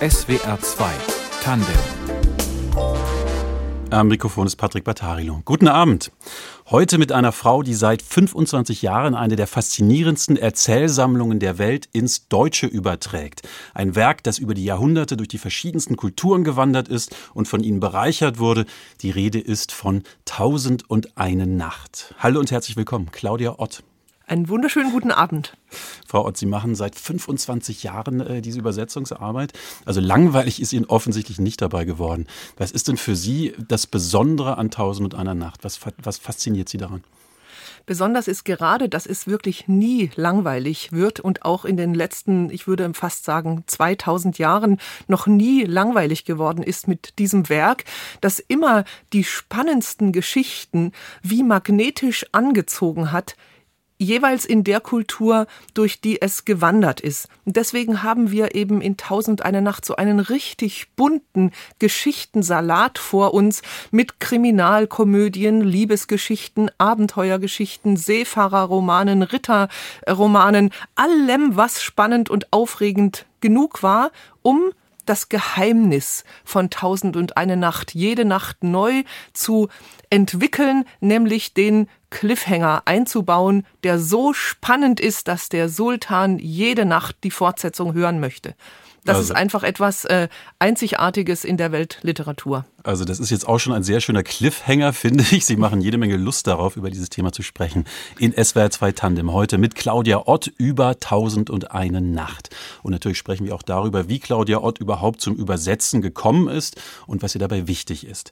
SWR 2 Tandem am Mikrofon ist Patrick Battarilo. Guten Abend. Heute mit einer Frau, die seit 25 Jahren eine der faszinierendsten Erzählsammlungen der Welt ins Deutsche überträgt. Ein Werk, das über die Jahrhunderte durch die verschiedensten Kulturen gewandert ist und von ihnen bereichert wurde. Die Rede ist von Tausend und eine Nacht. Hallo und herzlich willkommen, Claudia Ott. Einen wunderschönen guten Abend. Frau Ott, Sie machen seit 25 Jahren äh, diese Übersetzungsarbeit. Also langweilig ist Ihnen offensichtlich nicht dabei geworden. Was ist denn für Sie das Besondere an Tausend und einer Nacht? Was, was fasziniert Sie daran? Besonders ist gerade, dass es wirklich nie langweilig wird und auch in den letzten, ich würde fast sagen, 2000 Jahren noch nie langweilig geworden ist mit diesem Werk, das immer die spannendsten Geschichten wie magnetisch angezogen hat, jeweils in der Kultur, durch die es gewandert ist. Und deswegen haben wir eben in Tausend eine Nacht so einen richtig bunten Geschichtensalat vor uns mit Kriminalkomödien, Liebesgeschichten, Abenteuergeschichten, Seefahrerromanen, Ritterromanen, allem, was spannend und aufregend genug war, um das Geheimnis von Tausend und eine Nacht jede Nacht neu zu entwickeln, nämlich den Cliffhanger einzubauen, der so spannend ist, dass der Sultan jede Nacht die Fortsetzung hören möchte. Das also. ist einfach etwas äh, Einzigartiges in der Weltliteratur. Also das ist jetzt auch schon ein sehr schöner Cliffhanger, finde ich. Sie machen jede Menge Lust darauf, über dieses Thema zu sprechen. In SWR 2 Tandem heute mit Claudia Ott über Tausend und eine Nacht. Und natürlich sprechen wir auch darüber, wie Claudia Ott überhaupt zum Übersetzen gekommen ist und was ihr dabei wichtig ist.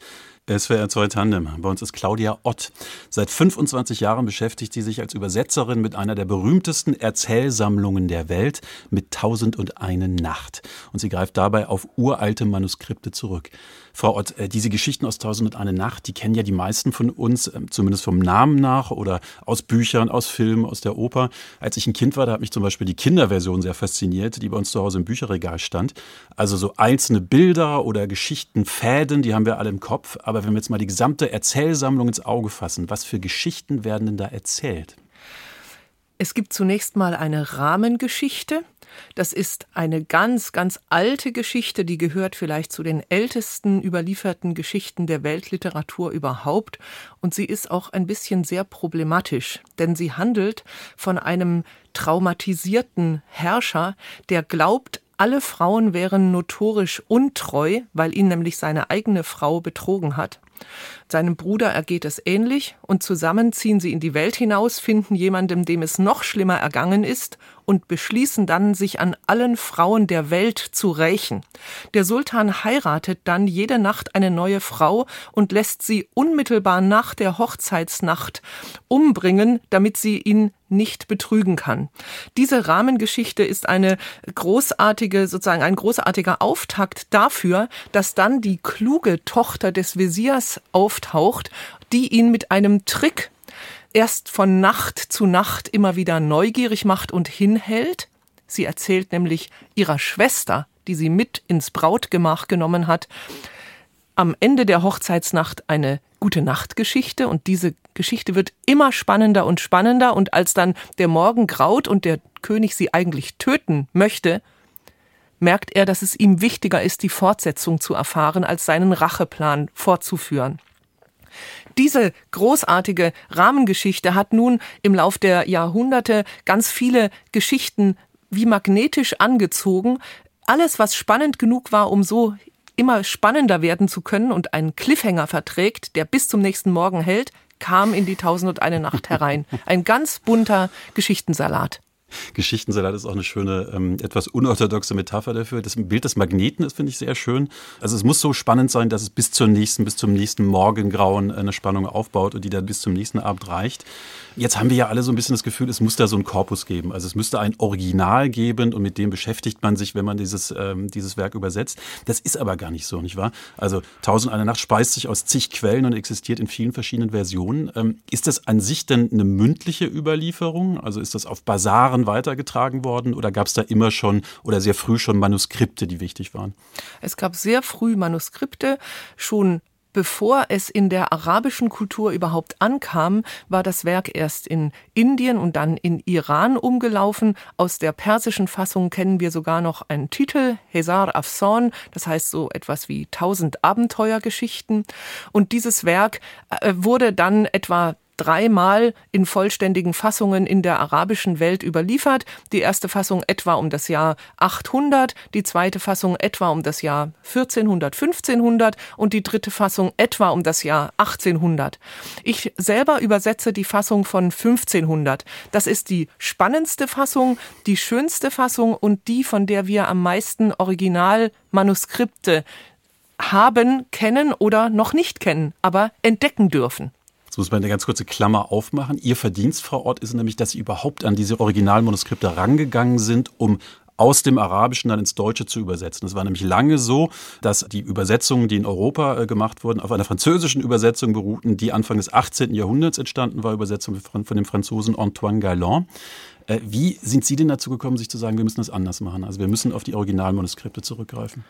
SWR 2 Tandem. Bei uns ist Claudia Ott. Seit 25 Jahren beschäftigt sie sich als Übersetzerin mit einer der berühmtesten Erzählsammlungen der Welt, mit Tausend und eine Nacht. Und sie greift dabei auf uralte Manuskripte zurück. Frau Ott, äh, diese Geschichten aus Tausend und eine Nacht, die kennen ja die meisten von uns, ähm, zumindest vom Namen nach oder aus Büchern, aus Filmen, aus der Oper. Als ich ein Kind war, da hat mich zum Beispiel die Kinderversion sehr fasziniert, die bei uns zu Hause im Bücherregal stand. Also so einzelne Bilder oder Geschichten, Fäden, die haben wir alle im Kopf. Aber wenn wir jetzt mal die gesamte Erzählsammlung ins Auge fassen, was für Geschichten werden denn da erzählt? Es gibt zunächst mal eine Rahmengeschichte. Das ist eine ganz, ganz alte Geschichte, die gehört vielleicht zu den ältesten überlieferten Geschichten der Weltliteratur überhaupt. Und sie ist auch ein bisschen sehr problematisch, denn sie handelt von einem traumatisierten Herrscher, der glaubt, alle Frauen wären notorisch untreu, weil ihn nämlich seine eigene Frau betrogen hat. Seinem Bruder ergeht es ähnlich und zusammen ziehen sie in die Welt hinaus, finden jemandem, dem es noch schlimmer ergangen ist und beschließen dann, sich an allen Frauen der Welt zu rächen. Der Sultan heiratet dann jede Nacht eine neue Frau und lässt sie unmittelbar nach der Hochzeitsnacht umbringen, damit sie ihn nicht betrügen kann. Diese Rahmengeschichte ist eine großartige, sozusagen ein großartiger Auftakt dafür, dass dann die kluge Tochter des Wesirs auftaucht, die ihn mit einem Trick erst von Nacht zu Nacht immer wieder neugierig macht und hinhält. Sie erzählt nämlich ihrer Schwester, die sie mit ins Brautgemach genommen hat, am Ende der Hochzeitsnacht eine gute Nachtgeschichte und diese Geschichte wird immer spannender und spannender und als dann der Morgen graut und der König sie eigentlich töten möchte, merkt er, dass es ihm wichtiger ist, die Fortsetzung zu erfahren, als seinen Racheplan fortzuführen. Diese großartige Rahmengeschichte hat nun im Lauf der Jahrhunderte ganz viele Geschichten wie magnetisch angezogen. Alles, was spannend genug war, um so immer spannender werden zu können und einen Cliffhanger verträgt, der bis zum nächsten Morgen hält, kam in die Tausend und eine Nacht herein. Ein ganz bunter Geschichtensalat. Geschichtensalat ist auch eine schöne, ähm, etwas unorthodoxe Metapher dafür. Das Bild des Magneten ist, finde ich, sehr schön. Also es muss so spannend sein, dass es bis zur nächsten, bis zum nächsten Morgengrauen eine Spannung aufbaut und die dann bis zum nächsten Abend reicht. Jetzt haben wir ja alle so ein bisschen das Gefühl, es muss da so ein Korpus geben. Also es müsste ein Original geben und mit dem beschäftigt man sich, wenn man dieses, ähm, dieses Werk übersetzt. Das ist aber gar nicht so, nicht wahr? Also Tausend eine Nacht speist sich aus zig Quellen und existiert in vielen verschiedenen Versionen. Ähm, ist das an sich denn eine mündliche Überlieferung? Also ist das auf Basaren weitergetragen worden oder gab es da immer schon oder sehr früh schon Manuskripte, die wichtig waren? Es gab sehr früh Manuskripte, schon Bevor es in der arabischen Kultur überhaupt ankam, war das Werk erst in Indien und dann in Iran umgelaufen. Aus der persischen Fassung kennen wir sogar noch einen Titel, Hesar Afsan, das heißt so etwas wie tausend Abenteuergeschichten. Und dieses Werk äh, wurde dann etwa dreimal in vollständigen Fassungen in der arabischen Welt überliefert. Die erste Fassung etwa um das Jahr 800, die zweite Fassung etwa um das Jahr 1400, 1500 und die dritte Fassung etwa um das Jahr 1800. Ich selber übersetze die Fassung von 1500. Das ist die spannendste Fassung, die schönste Fassung und die, von der wir am meisten Originalmanuskripte haben, kennen oder noch nicht kennen, aber entdecken dürfen. Jetzt muss man eine ganz kurze Klammer aufmachen. Ihr Verdienst, Frau Ott, ist nämlich, dass Sie überhaupt an diese Originalmanuskripte rangegangen sind, um aus dem Arabischen dann ins Deutsche zu übersetzen. Es war nämlich lange so, dass die Übersetzungen, die in Europa äh, gemacht wurden, auf einer französischen Übersetzung beruhten, die Anfang des 18. Jahrhunderts entstanden war, Übersetzung von dem Franzosen Antoine Galland. Äh, wie sind Sie denn dazu gekommen, sich zu sagen, wir müssen das anders machen? Also wir müssen auf die Originalmanuskripte zurückgreifen.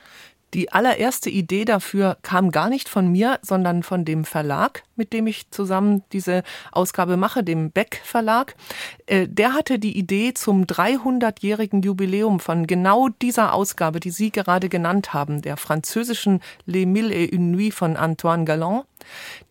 Die allererste Idee dafür kam gar nicht von mir, sondern von dem Verlag, mit dem ich zusammen diese Ausgabe mache, dem Beck Verlag. Äh, der hatte die Idee zum 300-jährigen Jubiläum von genau dieser Ausgabe, die Sie gerade genannt haben, der französischen Les Mille et une Nuit von Antoine Galland.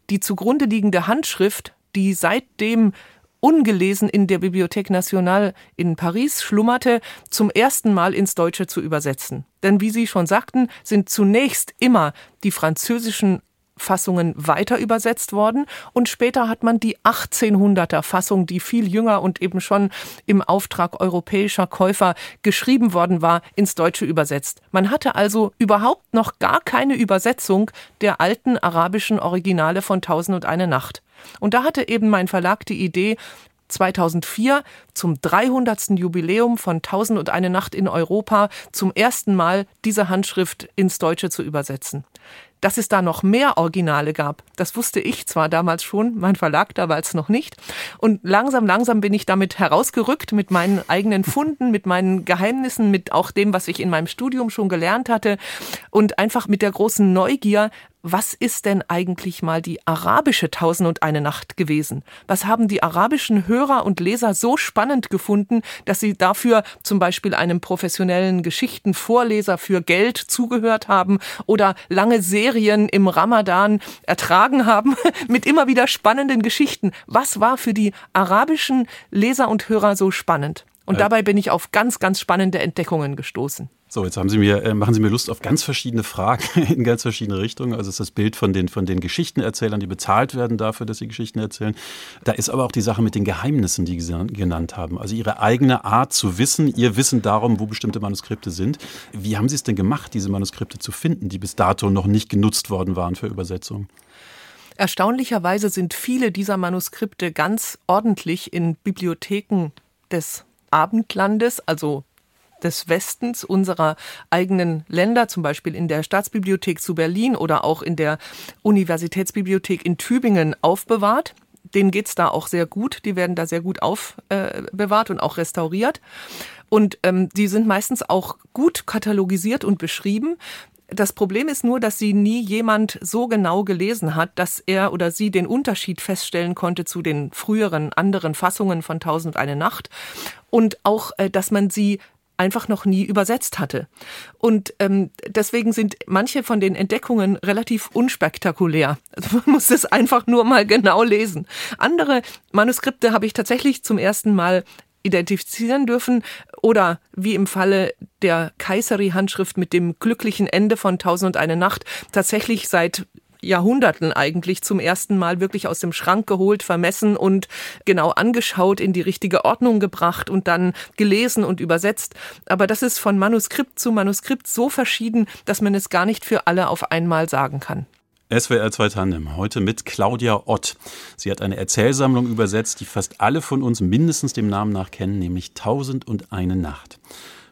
Die zugrunde liegende Handschrift, die seitdem ungelesen in der Bibliothèque Nationale in Paris schlummerte, zum ersten Mal ins Deutsche zu übersetzen. Denn wie Sie schon sagten, sind zunächst immer die französischen Fassungen weiter übersetzt worden und später hat man die 1800er Fassung, die viel jünger und eben schon im Auftrag europäischer Käufer geschrieben worden war, ins Deutsche übersetzt. Man hatte also überhaupt noch gar keine Übersetzung der alten arabischen Originale von Tausend und eine Nacht. Und da hatte eben mein Verlag die Idee, 2004 zum 300. Jubiläum von Tausend und eine Nacht in Europa zum ersten Mal diese Handschrift ins Deutsche zu übersetzen. Dass es da noch mehr Originale gab, das wusste ich zwar damals schon, mein Verlag damals noch nicht. Und langsam, langsam bin ich damit herausgerückt mit meinen eigenen Funden, mit meinen Geheimnissen, mit auch dem, was ich in meinem Studium schon gelernt hatte und einfach mit der großen Neugier, was ist denn eigentlich mal die arabische Tausend und eine Nacht gewesen? Was haben die arabischen Hörer und Leser so spannend gefunden, dass sie dafür zum Beispiel einem professionellen Geschichtenvorleser für Geld zugehört haben oder lange Serien im Ramadan ertragen haben mit immer wieder spannenden Geschichten? Was war für die arabischen Leser und Hörer so spannend? Und äh. dabei bin ich auf ganz, ganz spannende Entdeckungen gestoßen. So, jetzt haben Sie mir, äh, machen Sie mir Lust auf ganz verschiedene Fragen in ganz verschiedene Richtungen. Also es ist das Bild von den, von den Geschichtenerzählern, die bezahlt werden dafür, dass sie Geschichten erzählen. Da ist aber auch die Sache mit den Geheimnissen, die Sie genannt haben. Also Ihre eigene Art zu wissen, Ihr Wissen darum, wo bestimmte Manuskripte sind. Wie haben Sie es denn gemacht, diese Manuskripte zu finden, die bis dato noch nicht genutzt worden waren für Übersetzungen? Erstaunlicherweise sind viele dieser Manuskripte ganz ordentlich in Bibliotheken des Abendlandes, also des Westens unserer eigenen Länder, zum Beispiel in der Staatsbibliothek zu Berlin oder auch in der Universitätsbibliothek in Tübingen aufbewahrt. Denen geht's da auch sehr gut. Die werden da sehr gut aufbewahrt und auch restauriert. Und ähm, die sind meistens auch gut katalogisiert und beschrieben. Das Problem ist nur, dass sie nie jemand so genau gelesen hat, dass er oder sie den Unterschied feststellen konnte zu den früheren anderen Fassungen von Tausend eine Nacht und auch, äh, dass man sie einfach noch nie übersetzt hatte. Und ähm, deswegen sind manche von den Entdeckungen relativ unspektakulär. Also man muss es einfach nur mal genau lesen. Andere Manuskripte habe ich tatsächlich zum ersten Mal identifizieren dürfen oder wie im Falle der Kaiseri-Handschrift mit dem glücklichen Ende von Tausend und eine Nacht tatsächlich seit Jahrhunderten eigentlich zum ersten Mal wirklich aus dem Schrank geholt, vermessen und genau angeschaut, in die richtige Ordnung gebracht und dann gelesen und übersetzt. Aber das ist von Manuskript zu Manuskript so verschieden, dass man es gar nicht für alle auf einmal sagen kann. SWR 2 Tandem, heute mit Claudia Ott. Sie hat eine Erzählsammlung übersetzt, die fast alle von uns mindestens dem Namen nach kennen, nämlich Tausend und eine Nacht.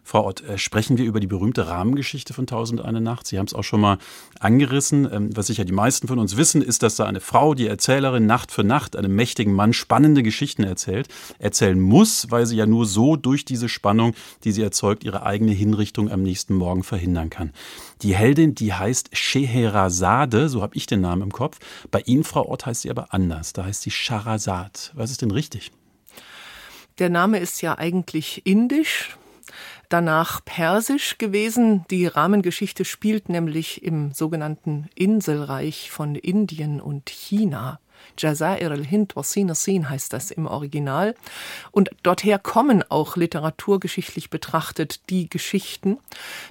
Frau Ott, äh, sprechen wir über die berühmte Rahmengeschichte von Tausend eine Nacht. Sie haben es auch schon mal angerissen. Ähm, was sicher die meisten von uns wissen, ist, dass da eine Frau, die Erzählerin, Nacht für Nacht einem mächtigen Mann spannende Geschichten erzählt. Erzählen muss, weil sie ja nur so durch diese Spannung, die sie erzeugt, ihre eigene Hinrichtung am nächsten Morgen verhindern kann. Die Heldin, die heißt Scheherazade, so habe ich den Namen im Kopf. Bei Ihnen, Frau Ott, heißt sie aber anders. Da heißt sie Sharazad. Was ist denn richtig? Der Name ist ja eigentlich indisch danach Persisch gewesen. Die Rahmengeschichte spielt nämlich im sogenannten Inselreich von Indien und China. Jazair al-Hind wa Sin heißt das im Original. Und dorther kommen auch literaturgeschichtlich betrachtet die Geschichten,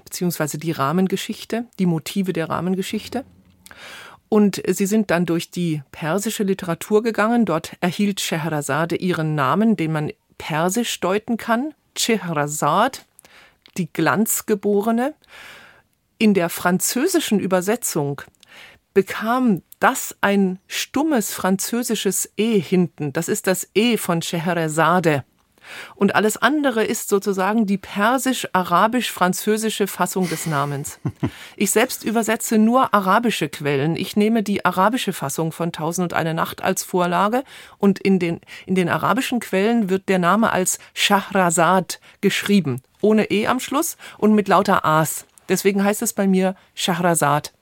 beziehungsweise die Rahmengeschichte, die Motive der Rahmengeschichte. Und sie sind dann durch die persische Literatur gegangen. Dort erhielt Scheherazade ihren Namen, den man persisch deuten kann. Scheherazad die Glanzgeborene. In der französischen Übersetzung bekam das ein stummes französisches E hinten. Das ist das E von Scheherazade. Und alles andere ist sozusagen die persisch-arabisch-französische Fassung des Namens. Ich selbst übersetze nur arabische Quellen. Ich nehme die arabische Fassung von Tausend und eine Nacht als Vorlage und in den, in den arabischen Quellen wird der Name als Shahrazad geschrieben, ohne E am Schluss und mit lauter A's. Deswegen heißt es bei mir Shahrazad.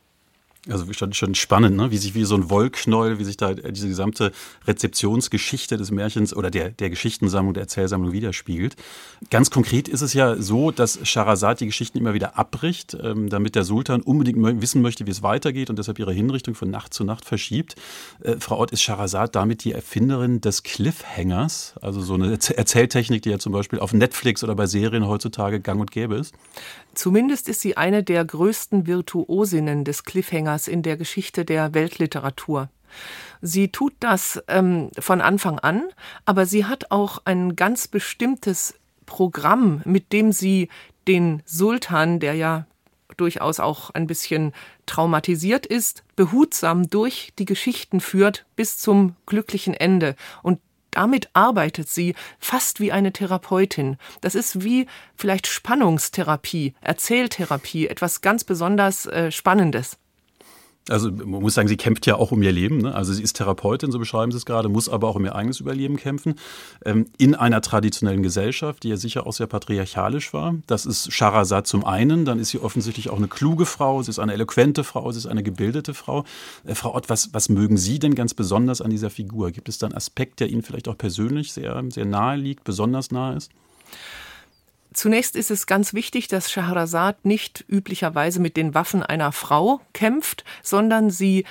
Also schon, schon spannend, ne? wie sich wie so ein Wollknäuel, wie sich da diese gesamte Rezeptionsgeschichte des Märchens oder der, der Geschichtensammlung, der Erzählsammlung widerspiegelt. Ganz konkret ist es ja so, dass Scharazad die Geschichten immer wieder abbricht, ähm, damit der Sultan unbedingt wissen möchte, wie es weitergeht und deshalb ihre Hinrichtung von Nacht zu Nacht verschiebt. Äh, Frau Ott, ist Scharazad damit die Erfinderin des Cliffhangers, also so eine Erzähltechnik, die ja zum Beispiel auf Netflix oder bei Serien heutzutage gang und gäbe ist? Zumindest ist sie eine der größten Virtuosinnen des Cliffhangers in der Geschichte der Weltliteratur. Sie tut das ähm, von Anfang an, aber sie hat auch ein ganz bestimmtes Programm, mit dem sie den Sultan, der ja durchaus auch ein bisschen traumatisiert ist, behutsam durch die Geschichten führt bis zum glücklichen Ende. Und damit arbeitet sie fast wie eine Therapeutin. Das ist wie vielleicht Spannungstherapie, Erzähltherapie, etwas ganz besonders äh, Spannendes. Also man muss sagen, sie kämpft ja auch um ihr Leben. Ne? Also sie ist Therapeutin, so beschreiben sie es gerade, muss aber auch um ihr eigenes Überleben kämpfen. Ähm, in einer traditionellen Gesellschaft, die ja sicher auch sehr patriarchalisch war. Das ist Sharazad zum einen, dann ist sie offensichtlich auch eine kluge Frau, sie ist eine eloquente Frau, sie ist eine gebildete Frau. Äh, Frau Ott, was, was mögen Sie denn ganz besonders an dieser Figur? Gibt es da einen Aspekt, der Ihnen vielleicht auch persönlich sehr, sehr nahe liegt, besonders nahe ist? Zunächst ist es ganz wichtig, dass Shahrazad nicht üblicherweise mit den Waffen einer Frau kämpft, sondern sie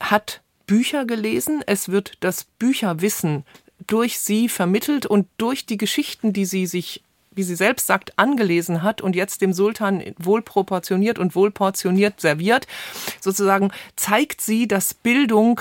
hat Bücher gelesen. Es wird das Bücherwissen durch sie vermittelt und durch die Geschichten, die sie sich wie sie selbst sagt, angelesen hat und jetzt dem Sultan wohlproportioniert und wohlportioniert serviert, sozusagen zeigt sie, dass Bildung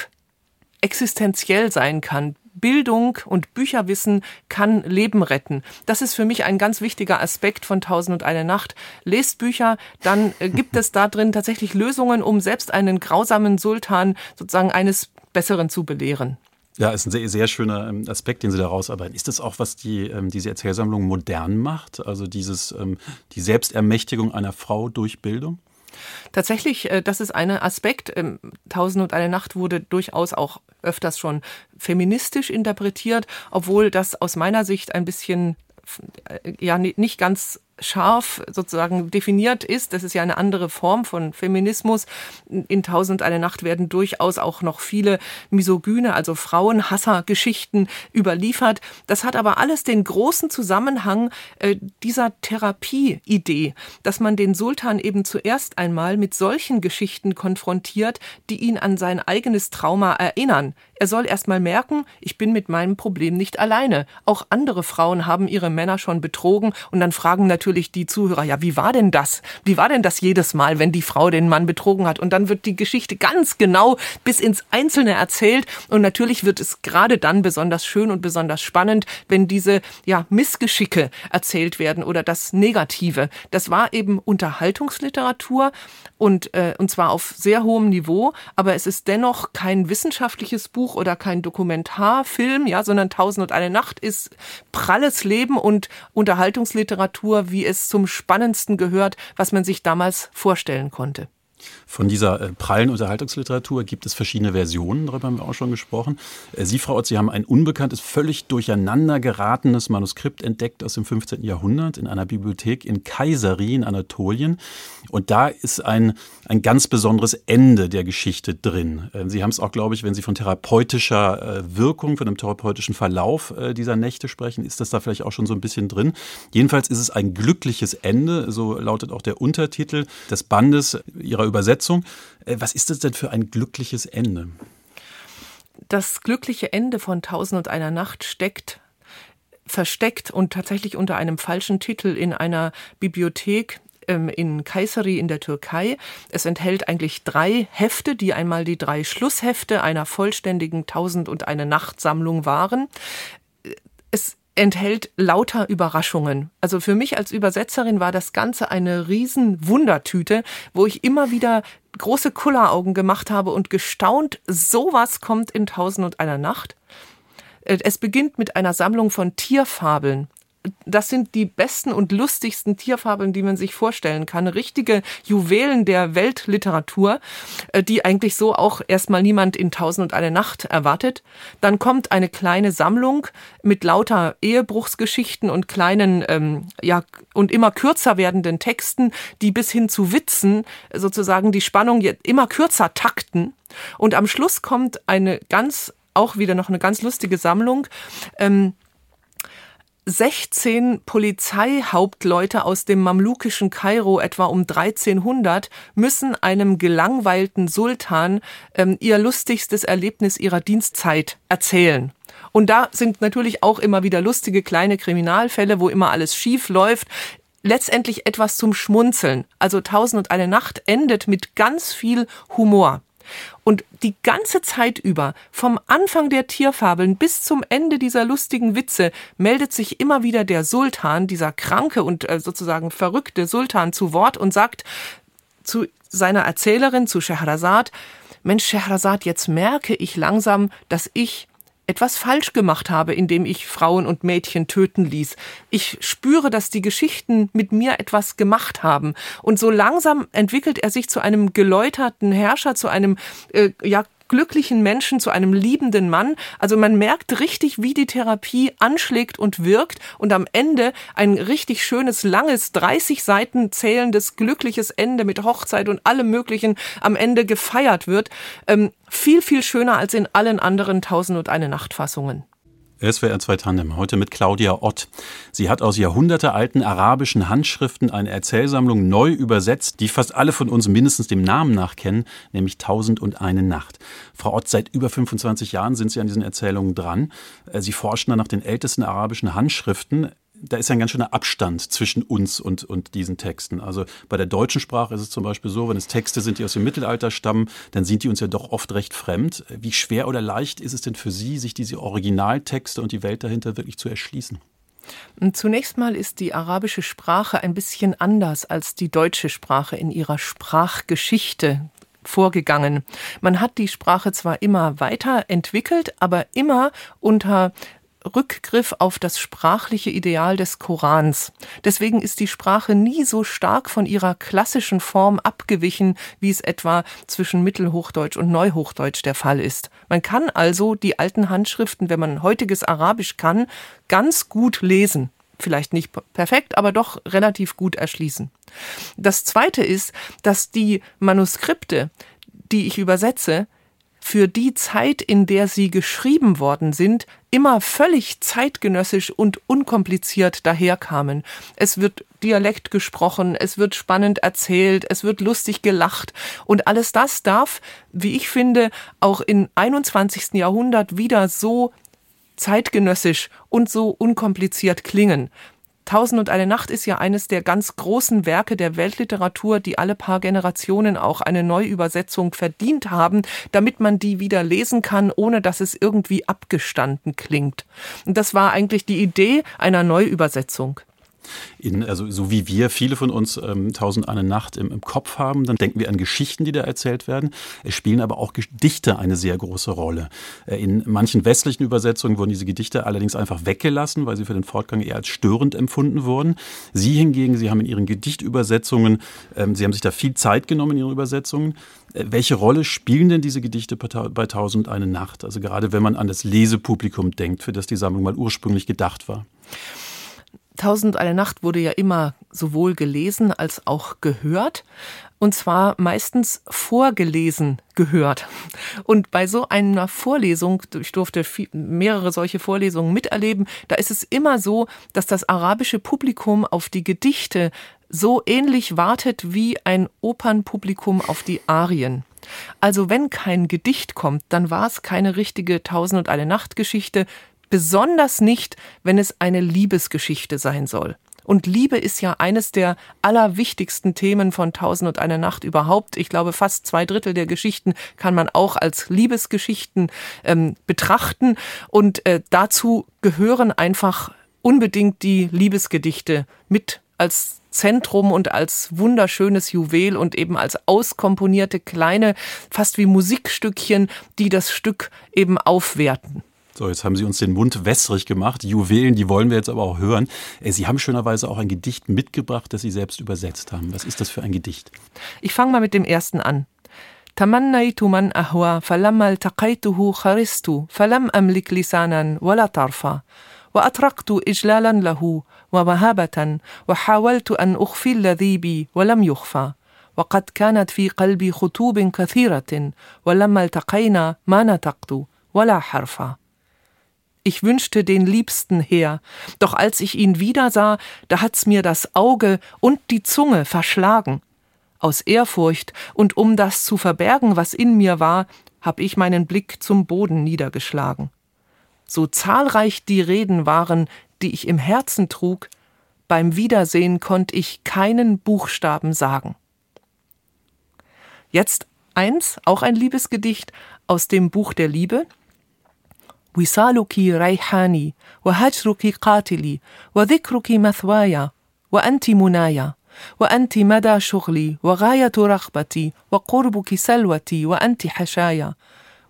existenziell sein kann. Bildung und Bücherwissen kann Leben retten. Das ist für mich ein ganz wichtiger Aspekt von Tausend und eine Nacht. Lest Bücher, dann äh, gibt es da drin tatsächlich Lösungen, um selbst einen grausamen Sultan sozusagen eines Besseren zu belehren. Ja, ist ein sehr, sehr schöner ähm, Aspekt, den Sie da rausarbeiten. Ist das auch, was die, ähm, diese Erzählsammlung modern macht? Also dieses, ähm, die Selbstermächtigung einer Frau durch Bildung? Tatsächlich, äh, das ist ein Aspekt. Ähm, Tausend und eine Nacht wurde durchaus auch öfters schon feministisch interpretiert, obwohl das aus meiner Sicht ein bisschen äh, ja nicht ganz scharf sozusagen definiert ist. Das ist ja eine andere Form von Feminismus. In Tausend eine Nacht werden durchaus auch noch viele misogyne, also Frauenhasser-Geschichten überliefert. Das hat aber alles den großen Zusammenhang äh, dieser Therapie-Idee, dass man den Sultan eben zuerst einmal mit solchen Geschichten konfrontiert, die ihn an sein eigenes Trauma erinnern. Er soll erst mal merken, ich bin mit meinem Problem nicht alleine. Auch andere Frauen haben ihre Männer schon betrogen und dann fragen natürlich die Zuhörer, ja, wie war denn das? Wie war denn das jedes Mal, wenn die Frau den Mann betrogen hat? Und dann wird die Geschichte ganz genau bis ins Einzelne erzählt und natürlich wird es gerade dann besonders schön und besonders spannend, wenn diese, ja, Missgeschicke erzählt werden oder das Negative. Das war eben Unterhaltungsliteratur und, äh, und zwar auf sehr hohem Niveau, aber es ist dennoch kein wissenschaftliches Buch oder kein Dokumentarfilm, ja, sondern Tausend und eine Nacht ist pralles Leben und Unterhaltungsliteratur, wie wie es zum Spannendsten gehört, was man sich damals vorstellen konnte. Von dieser äh, prallen Unterhaltungsliteratur gibt es verschiedene Versionen, darüber haben wir auch schon gesprochen. Äh, Sie, Frau Ott, Sie haben ein unbekanntes, völlig durcheinander geratenes Manuskript entdeckt aus dem 15. Jahrhundert in einer Bibliothek in Kayseri in Anatolien. Und da ist ein, ein ganz besonderes Ende der Geschichte drin. Äh, Sie haben es auch, glaube ich, wenn Sie von therapeutischer Wirkung, von einem therapeutischen Verlauf dieser Nächte sprechen, ist das da vielleicht auch schon so ein bisschen drin. Jedenfalls ist es ein glückliches Ende, so lautet auch der Untertitel des Bandes Ihrer Übersetzung. Äh, was ist das denn für ein glückliches Ende? Das glückliche Ende von Tausend und einer Nacht steckt versteckt und tatsächlich unter einem falschen Titel in einer Bibliothek ähm, in Kayseri in der Türkei. Es enthält eigentlich drei Hefte, die einmal die drei Schlusshefte einer vollständigen Tausend und eine Nacht Sammlung waren. Es enthält lauter Überraschungen. Also für mich als Übersetzerin war das Ganze eine riesen Wundertüte, wo ich immer wieder große Kulleraugen gemacht habe und gestaunt, sowas kommt in Tausend und einer Nacht. Äh, es beginnt mit einer Sammlung von Tierfabeln das sind die besten und lustigsten Tierfabeln, die man sich vorstellen kann. Richtige Juwelen der Weltliteratur, äh, die eigentlich so auch erstmal niemand in Tausend und eine Nacht erwartet. Dann kommt eine kleine Sammlung mit lauter Ehebruchsgeschichten und kleinen, ähm, ja, und immer kürzer werdenden Texten, die bis hin zu Witzen sozusagen die Spannung immer kürzer takten. Und am Schluss kommt eine ganz, auch wieder noch eine ganz lustige Sammlung, ähm, 16 Polizeihauptleute aus dem mamlukischen Kairo etwa um 1300 müssen einem gelangweilten Sultan ähm, ihr lustigstes Erlebnis ihrer Dienstzeit erzählen. Und da sind natürlich auch immer wieder lustige kleine Kriminalfälle, wo immer alles schief läuft letztendlich etwas zum Schmunzeln. Also Tausend und eine Nacht endet mit ganz viel Humor. Und die ganze Zeit über, vom Anfang der Tierfabeln bis zum Ende dieser lustigen Witze, meldet sich immer wieder der Sultan, dieser kranke und äh, sozusagen verrückte Sultan zu Wort und sagt zu seiner Erzählerin, zu Scheherazad, Mensch, Scheherazad, jetzt merke ich langsam, dass ich etwas falsch gemacht habe, indem ich Frauen und Mädchen töten ließ. Ich spüre, dass die Geschichten mit mir etwas gemacht haben. Und so langsam entwickelt er sich zu einem geläuterten Herrscher, zu einem äh, ja, glücklichen Menschen zu einem liebenden Mann. Also man merkt richtig, wie die Therapie anschlägt und wirkt und am Ende ein richtig schönes, langes, 30 Seiten zählendes, glückliches Ende mit Hochzeit und allem Möglichen am Ende gefeiert wird. Ähm, viel, viel schöner als in allen anderen Tausend und eine Nachtfassungen. SWR 2 Tandem, heute mit Claudia Ott. Sie hat aus jahrhundertealten arabischen Handschriften eine Erzählsammlung neu übersetzt, die fast alle von uns mindestens dem Namen nach kennen, nämlich Tausend und eine Nacht. Frau Ott, seit über 25 Jahren sind Sie an diesen Erzählungen dran. Äh, Sie forschen nach den ältesten arabischen Handschriften da ist ein ganz schöner Abstand zwischen uns und, und diesen Texten. Also bei der deutschen Sprache ist es zum Beispiel so, wenn es Texte sind, die aus dem Mittelalter stammen, dann sind die uns ja doch oft recht fremd. Wie schwer oder leicht ist es denn für Sie, sich diese Originaltexte und die Welt dahinter wirklich zu erschließen? Zunächst mal ist die arabische Sprache ein bisschen anders als die deutsche Sprache in ihrer Sprachgeschichte vorgegangen. Man hat die Sprache zwar immer weiterentwickelt, aber immer unter Rückgriff auf das sprachliche Ideal des Korans. Deswegen ist die Sprache nie so stark von ihrer klassischen Form abgewichen, wie es etwa zwischen Mittelhochdeutsch und Neuhochdeutsch der Fall ist. Man kann also die alten Handschriften, wenn man heutiges Arabisch kann, ganz gut lesen. Vielleicht nicht perfekt, aber doch relativ gut erschließen. Das zweite ist, dass die Manuskripte, die ich übersetze, für die Zeit, in der sie geschrieben worden sind, immer völlig zeitgenössisch und unkompliziert daherkamen. Es wird Dialekt gesprochen, es wird spannend erzählt, es wird lustig gelacht und alles das darf, wie ich finde, auch im 21. Jahrhundert wieder so zeitgenössisch und so unkompliziert klingen. Tausend und eine Nacht ist ja eines der ganz großen Werke der Weltliteratur, die alle paar Generationen auch eine Neuübersetzung verdient haben, damit man die wieder lesen kann, ohne dass es irgendwie abgestanden klingt. Und das war eigentlich die Idee einer Neuübersetzung. In, also so wie wir, viele von uns, ähm, Tausend eine Nacht im, im Kopf haben, dann denken wir an Geschichten, die da erzählt werden. Es spielen aber auch Gedichte eine sehr große Rolle. Äh, in manchen westlichen Übersetzungen wurden diese Gedichte allerdings einfach weggelassen, weil sie für den Fortgang eher als störend empfunden wurden. Sie hingegen, Sie haben in Ihren Gedichtübersetzungen, ähm, Sie haben sich da viel Zeit genommen in Ihren Übersetzungen. Äh, welche Rolle spielen denn diese Gedichte bei Tausend eine Nacht? Also gerade wenn man an das Lesepublikum denkt, für das die Sammlung mal ursprünglich gedacht war. Tausend eine Nacht wurde ja immer sowohl gelesen als auch gehört. Und zwar meistens vorgelesen gehört. Und bei so einer Vorlesung, ich durfte mehrere solche Vorlesungen miterleben, da ist es immer so, dass das arabische Publikum auf die Gedichte so ähnlich wartet wie ein Opernpublikum auf die Arien. Also wenn kein Gedicht kommt, dann war es keine richtige Tausend und eine Nacht Geschichte, besonders nicht, wenn es eine Liebesgeschichte sein soll. Und Liebe ist ja eines der allerwichtigsten Themen von Tausend und eine Nacht überhaupt. Ich glaube, fast zwei Drittel der Geschichten kann man auch als Liebesgeschichten ähm, betrachten. Und äh, dazu gehören einfach unbedingt die Liebesgedichte mit als Zentrum und als wunderschönes Juwel und eben als auskomponierte kleine, fast wie Musikstückchen, die das Stück eben aufwerten. So, jetzt haben Sie uns den Mund wässrig gemacht. Juwelen, die wollen wir jetzt aber auch hören. Äh, Sie haben schönerweise auch ein Gedicht mitgebracht, das Sie selbst übersetzt haben. Was ist das für ein Gedicht? Ich fange mal mit dem ersten an. تمنيت من أهوى فلما التقيته خرست فلم أملك لسانا ولا طرفا وأطرقت إجلالا له ومهابة وحاولت أن أخفي الذي بي ولم يخفى وقد كانت في قلبي خطوب كثيرة ولما التقينا ما نطقت ولا حرفا ich wünschte den Liebsten her, doch als ich ihn wiedersah, da hat's mir das Auge und die Zunge verschlagen. Aus Ehrfurcht und um das zu verbergen, was in mir war, hab ich meinen Blick zum Boden niedergeschlagen. So zahlreich die Reden waren, die ich im Herzen trug, beim Wiedersehen konnt ich keinen Buchstaben sagen. Jetzt eins, auch ein Liebesgedicht aus dem Buch der Liebe, وصالك ريحاني وهجرك قاتلي وذكرك مثواي وأنت منايا وأنت مدى شغلي وغاية رغبتي وقربك سلوتي وأنت حشايا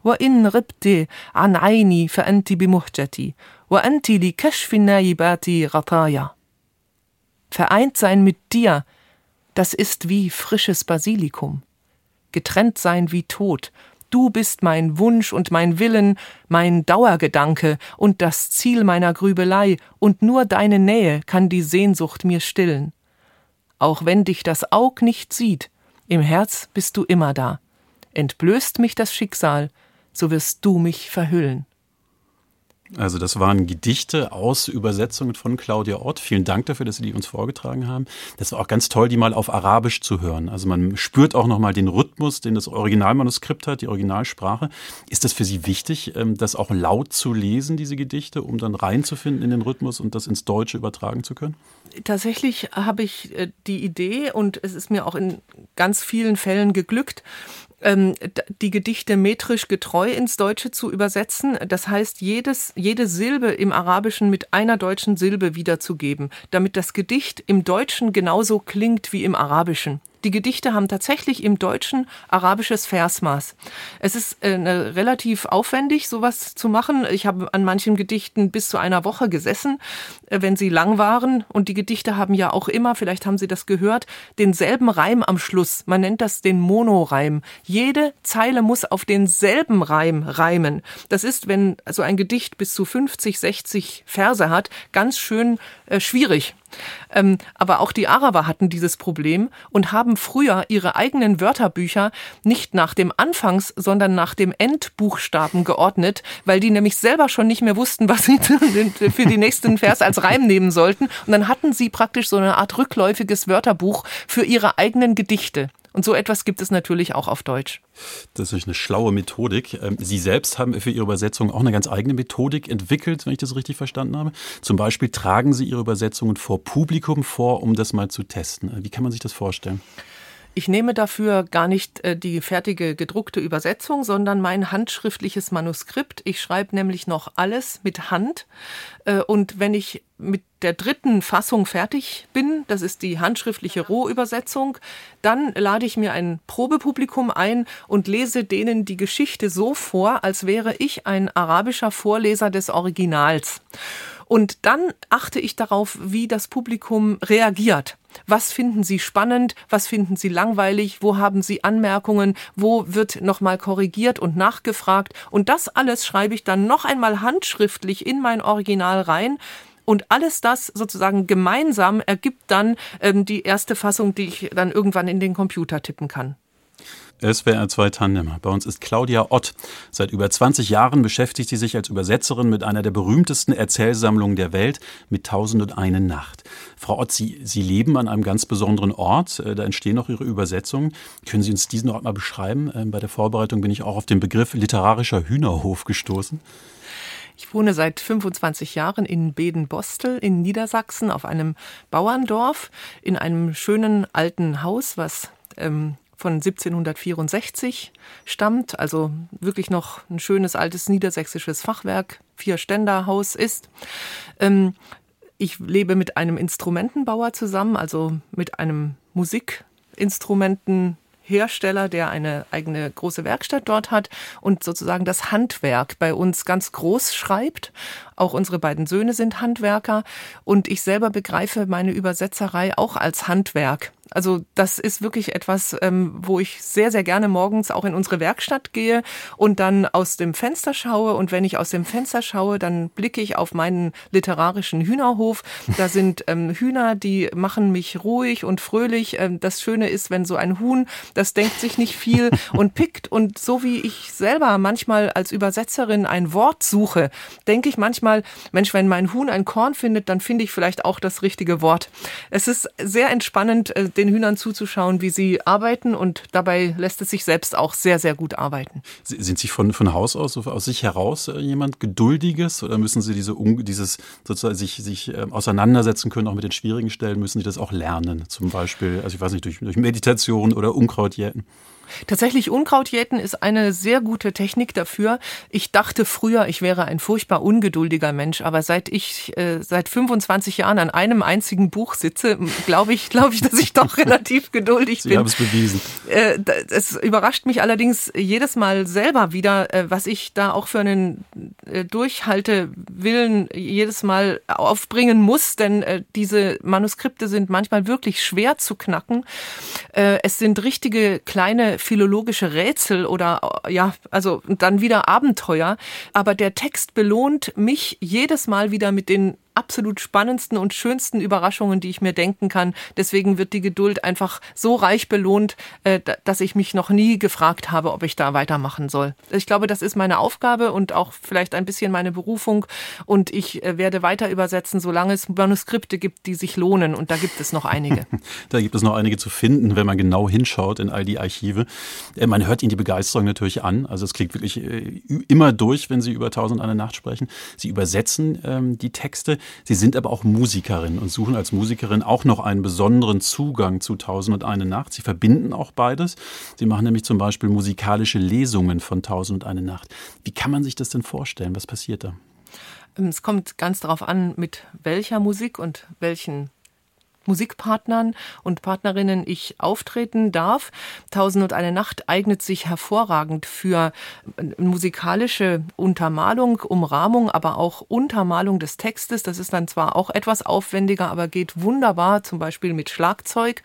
وإن غبت عن عيني فأنت بمهجتي وأنت لكشف النايبات غطايا vereint sein mit dir das ist wie frisches basilikum. Getrennt sein wie tod Du bist mein Wunsch und mein Willen, mein Dauergedanke und das Ziel meiner Grübelei, und nur deine Nähe kann die Sehnsucht mir stillen. Auch wenn dich das Aug nicht sieht, im Herz bist du immer da. Entblößt mich das Schicksal, so wirst du mich verhüllen. Also das waren Gedichte aus Übersetzungen von Claudia Ott. Vielen Dank dafür, dass Sie die uns vorgetragen haben. Das war auch ganz toll, die mal auf Arabisch zu hören. Also man spürt auch nochmal den Rhythmus, den das Originalmanuskript hat, die Originalsprache. Ist das für Sie wichtig, ähm, das auch laut zu lesen, diese Gedichte, um dann reinzufinden in den Rhythmus und das ins Deutsche übertragen zu können? Tatsächlich habe ich äh, die Idee und es ist mir auch in ganz vielen Fällen geglückt, ähm, die Gedichte metrisch getreu ins Deutsche zu übersetzen. Das heißt, jedes, jede Silbe im Arabischen mit einer deutschen Silbe wiederzugeben, damit das Gedicht im Deutschen genauso klingt wie im Arabischen. Die Gedichte haben tatsächlich im Deutschen arabisches Versmaß. Es ist äh, relativ aufwendig, sowas zu machen. Ich habe an manchen Gedichten bis zu einer Woche gesessen, äh, wenn sie lang waren. Und die Gedichte haben ja auch immer, vielleicht haben Sie das gehört, denselben Reim am Schluss. Man nennt das den Monoreim. Jede Zeile muss auf denselben Reim reimen. Das ist, wenn so ein Gedicht bis zu 50, 60 Verse hat, ganz schön äh, schwierig. Ähm, aber auch die Araber hatten dieses Problem und haben früher ihre eigenen Wörterbücher nicht nach dem Anfangs, sondern nach dem Endbuchstaben geordnet, weil die nämlich selber schon nicht mehr wussten, was sie für die nächsten Vers als Reim nehmen sollten. Und dann hatten sie praktisch so eine Art rückläufiges Wörterbuch für ihre eigenen Gedichte. Und so etwas gibt es natürlich auch auf Deutsch. Das ist eine schlaue Methodik. Ähm, Sie selbst haben für Ihre Übersetzung auch eine ganz eigene Methodik entwickelt, wenn ich das richtig verstanden habe. Zum Beispiel tragen Sie Ihre Übersetzungen vor Publikum vor, um das mal zu testen. Wie kann man sich das vorstellen? Ich nehme dafür gar nicht äh, die fertige gedruckte Übersetzung, sondern mein handschriftliches Manuskript. Ich schreibe nämlich noch alles mit Hand. Äh, und wenn ich mit der dritten Fassung fertig bin, das ist die handschriftliche Rohübersetzung, dann lade ich mir ein Probepublikum ein und lese denen die Geschichte so vor, als wäre ich ein arabischer Vorleser des Originals. Und dann achte ich darauf, wie das Publikum reagiert. Was finden Sie spannend? Was finden Sie langweilig? Wo haben Sie Anmerkungen? Wo wird nochmal korrigiert und nachgefragt? Und das alles schreibe ich dann noch einmal handschriftlich in mein Original rein. Und alles das sozusagen gemeinsam ergibt dann ähm, die erste Fassung, die ich dann irgendwann in den Computer tippen kann. SWR 2 Tandem. Bei uns ist Claudia Ott. Seit über 20 Jahren beschäftigt sie sich als Übersetzerin mit einer der berühmtesten Erzählsammlungen der Welt, mit Tausend und eine Nacht. Frau Ott, Sie, sie leben an einem ganz besonderen Ort. Äh, da entstehen auch Ihre Übersetzungen. Können Sie uns diesen Ort mal beschreiben? Ähm, bei der Vorbereitung bin ich auch auf den Begriff literarischer Hühnerhof gestoßen. Ich wohne seit 25 Jahren in Beden-Bostel in Niedersachsen auf einem Bauerndorf in einem schönen alten Haus, was ähm, von 1764 stammt, also wirklich noch ein schönes altes niedersächsisches Fachwerk, Vier-Ständer-Haus ist. Ähm, ich lebe mit einem Instrumentenbauer zusammen, also mit einem Musikinstrumenten Hersteller, der eine eigene große Werkstatt dort hat und sozusagen das Handwerk bei uns ganz groß schreibt. Auch unsere beiden Söhne sind Handwerker und ich selber begreife meine Übersetzerei auch als Handwerk. Also das ist wirklich etwas, ähm, wo ich sehr, sehr gerne morgens auch in unsere Werkstatt gehe und dann aus dem Fenster schaue. Und wenn ich aus dem Fenster schaue, dann blicke ich auf meinen literarischen Hühnerhof. Da sind ähm, Hühner, die machen mich ruhig und fröhlich. Ähm, das Schöne ist, wenn so ein Huhn, das denkt sich nicht viel und pickt. Und so wie ich selber manchmal als Übersetzerin ein Wort suche, denke ich manchmal, Mensch, wenn mein Huhn ein Korn findet, dann finde ich vielleicht auch das richtige Wort. Es ist sehr entspannend, äh, den Hühnern zuzuschauen, wie sie arbeiten und dabei lässt es sich selbst auch sehr, sehr gut arbeiten. Sind Sie von, von Haus aus, aus sich heraus äh, jemand Geduldiges oder müssen Sie diese, dieses sozusagen sich, sich ähm, auseinandersetzen können, auch mit den schwierigen Stellen, müssen Sie das auch lernen? Zum Beispiel, also ich weiß nicht, durch, durch Meditation oder Unkrautjäten? Tatsächlich Unkrautjäten ist eine sehr gute Technik dafür. Ich dachte früher, ich wäre ein furchtbar ungeduldiger Mensch, aber seit ich äh, seit 25 Jahren an einem einzigen Buch sitze, glaube ich, glaube ich, dass ich doch relativ geduldig Sie bin. Sie haben es bewiesen. Äh, es überrascht mich allerdings jedes Mal selber wieder, äh, was ich da auch für einen äh, Durchhaltewillen jedes Mal aufbringen muss, denn äh, diese Manuskripte sind manchmal wirklich schwer zu knacken. Äh, es sind richtige kleine philologische Rätsel oder ja, also dann wieder Abenteuer. Aber der Text belohnt mich jedes Mal wieder mit den absolut spannendsten und schönsten Überraschungen, die ich mir denken kann. Deswegen wird die Geduld einfach so reich belohnt, äh, dass ich mich noch nie gefragt habe, ob ich da weitermachen soll. Ich glaube, das ist meine Aufgabe und auch vielleicht ein bisschen meine Berufung. Und ich äh, werde weiter übersetzen, solange es Manuskripte gibt, die sich lohnen. Und da gibt es noch einige. da gibt es noch einige zu finden, wenn man genau hinschaut in all die Archive. Äh, man hört Ihnen die Begeisterung natürlich an. Also es klingt wirklich immer durch, wenn Sie über Tausend eine Nacht sprechen. Sie übersetzen ähm, die Texte. Sie sind aber auch Musikerin und suchen als Musikerin auch noch einen besonderen Zugang zu Tausend und eine Nacht. Sie verbinden auch beides. Sie machen nämlich zum Beispiel musikalische Lesungen von Tausend und eine Nacht. Wie kann man sich das denn vorstellen? Was passiert da? Es kommt ganz darauf an, mit welcher Musik und welchen Musikpartnern und Partnerinnen ich auftreten darf. Tausend und eine Nacht eignet sich hervorragend für musikalische Untermalung, Umrahmung, aber auch Untermalung des Textes. Das ist dann zwar auch etwas aufwendiger, aber geht wunderbar, zum Beispiel mit Schlagzeug,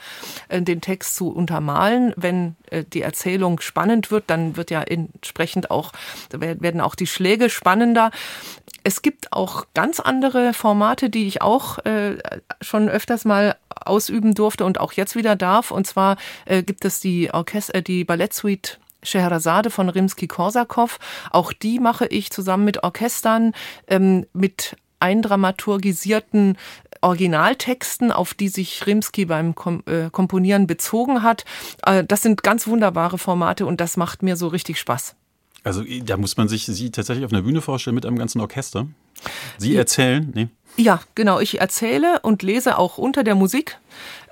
äh, den Text zu untermalen. Wenn äh, die Erzählung spannend wird, dann wird ja entsprechend auch, werden auch die Schläge spannender. Es gibt auch ganz andere Formate, die ich auch äh, schon öfters mal ausüben durfte und auch jetzt wieder darf. Und zwar äh, gibt es die Orchester, äh, die Ballettsuite Scheherazade von Rimsky-Korsakow. Auch die mache ich zusammen mit Orchestern, ähm, mit eindramaturgisierten Originaltexten, auf die sich Rimsky beim Kom äh, Komponieren bezogen hat. Äh, das sind ganz wunderbare Formate und das macht mir so richtig Spaß. Also da muss man sich Sie tatsächlich auf einer Bühne vorstellen mit einem ganzen Orchester. Sie erzählen, nee? Ja, genau. Ich erzähle und lese auch unter der Musik,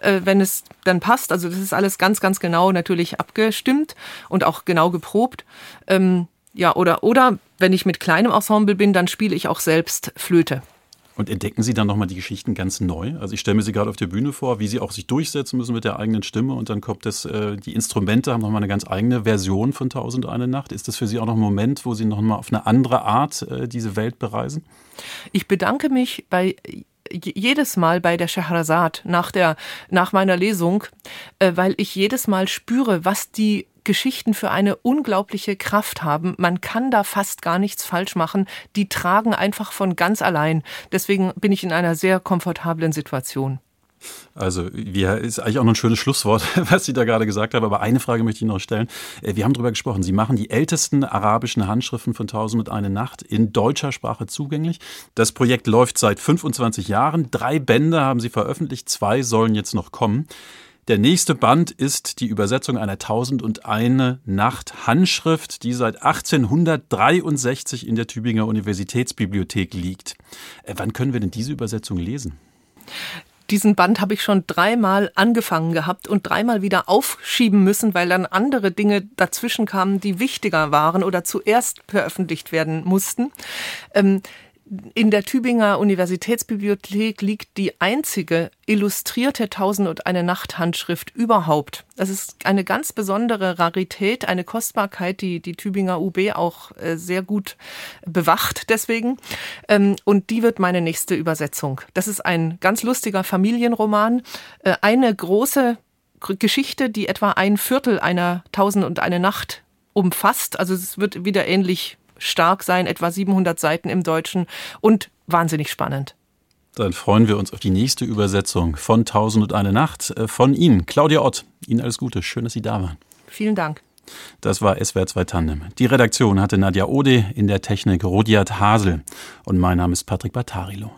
äh, wenn es dann passt. Also das ist alles ganz, ganz genau natürlich abgestimmt und auch genau geprobt. Ähm, ja, oder, oder wenn ich mit kleinem Ensemble bin, dann spiele ich auch selbst Flöte. Und entdecken Sie dann nochmal die Geschichten ganz neu? Also ich stelle mir Sie gerade auf der Bühne vor, wie Sie auch sich durchsetzen müssen mit der eigenen Stimme und dann kommt das, äh, die Instrumente haben nochmal eine ganz eigene Version von Tausend eine Nacht. Ist das für Sie auch noch ein Moment, wo Sie nochmal auf eine andere Art äh, diese Welt bereisen? Ich bedanke mich bei jedes Mal bei der Shahrazad nach der nach meiner Lesung, äh, weil ich jedes Mal spüre, was die Geschichten für eine unglaubliche Kraft haben. Man kann da fast gar nichts falsch machen. Die tragen einfach von ganz allein. Deswegen bin ich in einer sehr komfortablen Situation. Also, wir, ist eigentlich auch noch ein schönes Schlusswort, was Sie da gerade gesagt haben. Aber eine Frage möchte ich noch stellen. Äh, wir haben darüber gesprochen. Sie machen die ältesten arabischen Handschriften von Tausend und eine Nacht in deutscher Sprache zugänglich. Das Projekt läuft seit 25 Jahren. Drei Bände haben Sie veröffentlicht. Zwei sollen jetzt noch kommen. Der nächste Band ist die Übersetzung einer Tausend und eine Nacht Handschrift, die seit 1863 in der Tübinger Universitätsbibliothek liegt. Äh, wann können wir denn diese Übersetzung lesen? Diesen Band habe ich schon dreimal angefangen gehabt und dreimal wieder aufschieben müssen, weil dann andere Dinge dazwischen kamen, die wichtiger waren oder zuerst veröffentlicht werden mussten. Ähm, in der Tübinger Universitätsbibliothek liegt die einzige illustrierte Tausend und eine Nacht Handschrift überhaupt. Das ist eine ganz besondere Rarität, eine Kostbarkeit, die die Tübinger UB auch äh, sehr gut bewacht deswegen. Ähm, und die wird meine nächste Übersetzung. Das ist ein ganz lustiger Familienroman, äh, eine große Geschichte, die etwa ein Viertel einer Tausend und eine Nacht umfasst. Also es wird wieder ähnlich stark sein, etwa 700 Seiten im Deutschen und wahnsinnig spannend. Dann freuen wir uns auf die nächste Übersetzung von Tausend und eine Nacht äh, von Ihnen, Claudia Ott. Ihnen alles Gute, schön, dass Sie da waren. Vielen Dank. Das war SWR 2 Tandem. Die Redaktion hatte Nadja Ode, in der Technik Rodiat Hasel und mein Name ist Patrick Battarilo.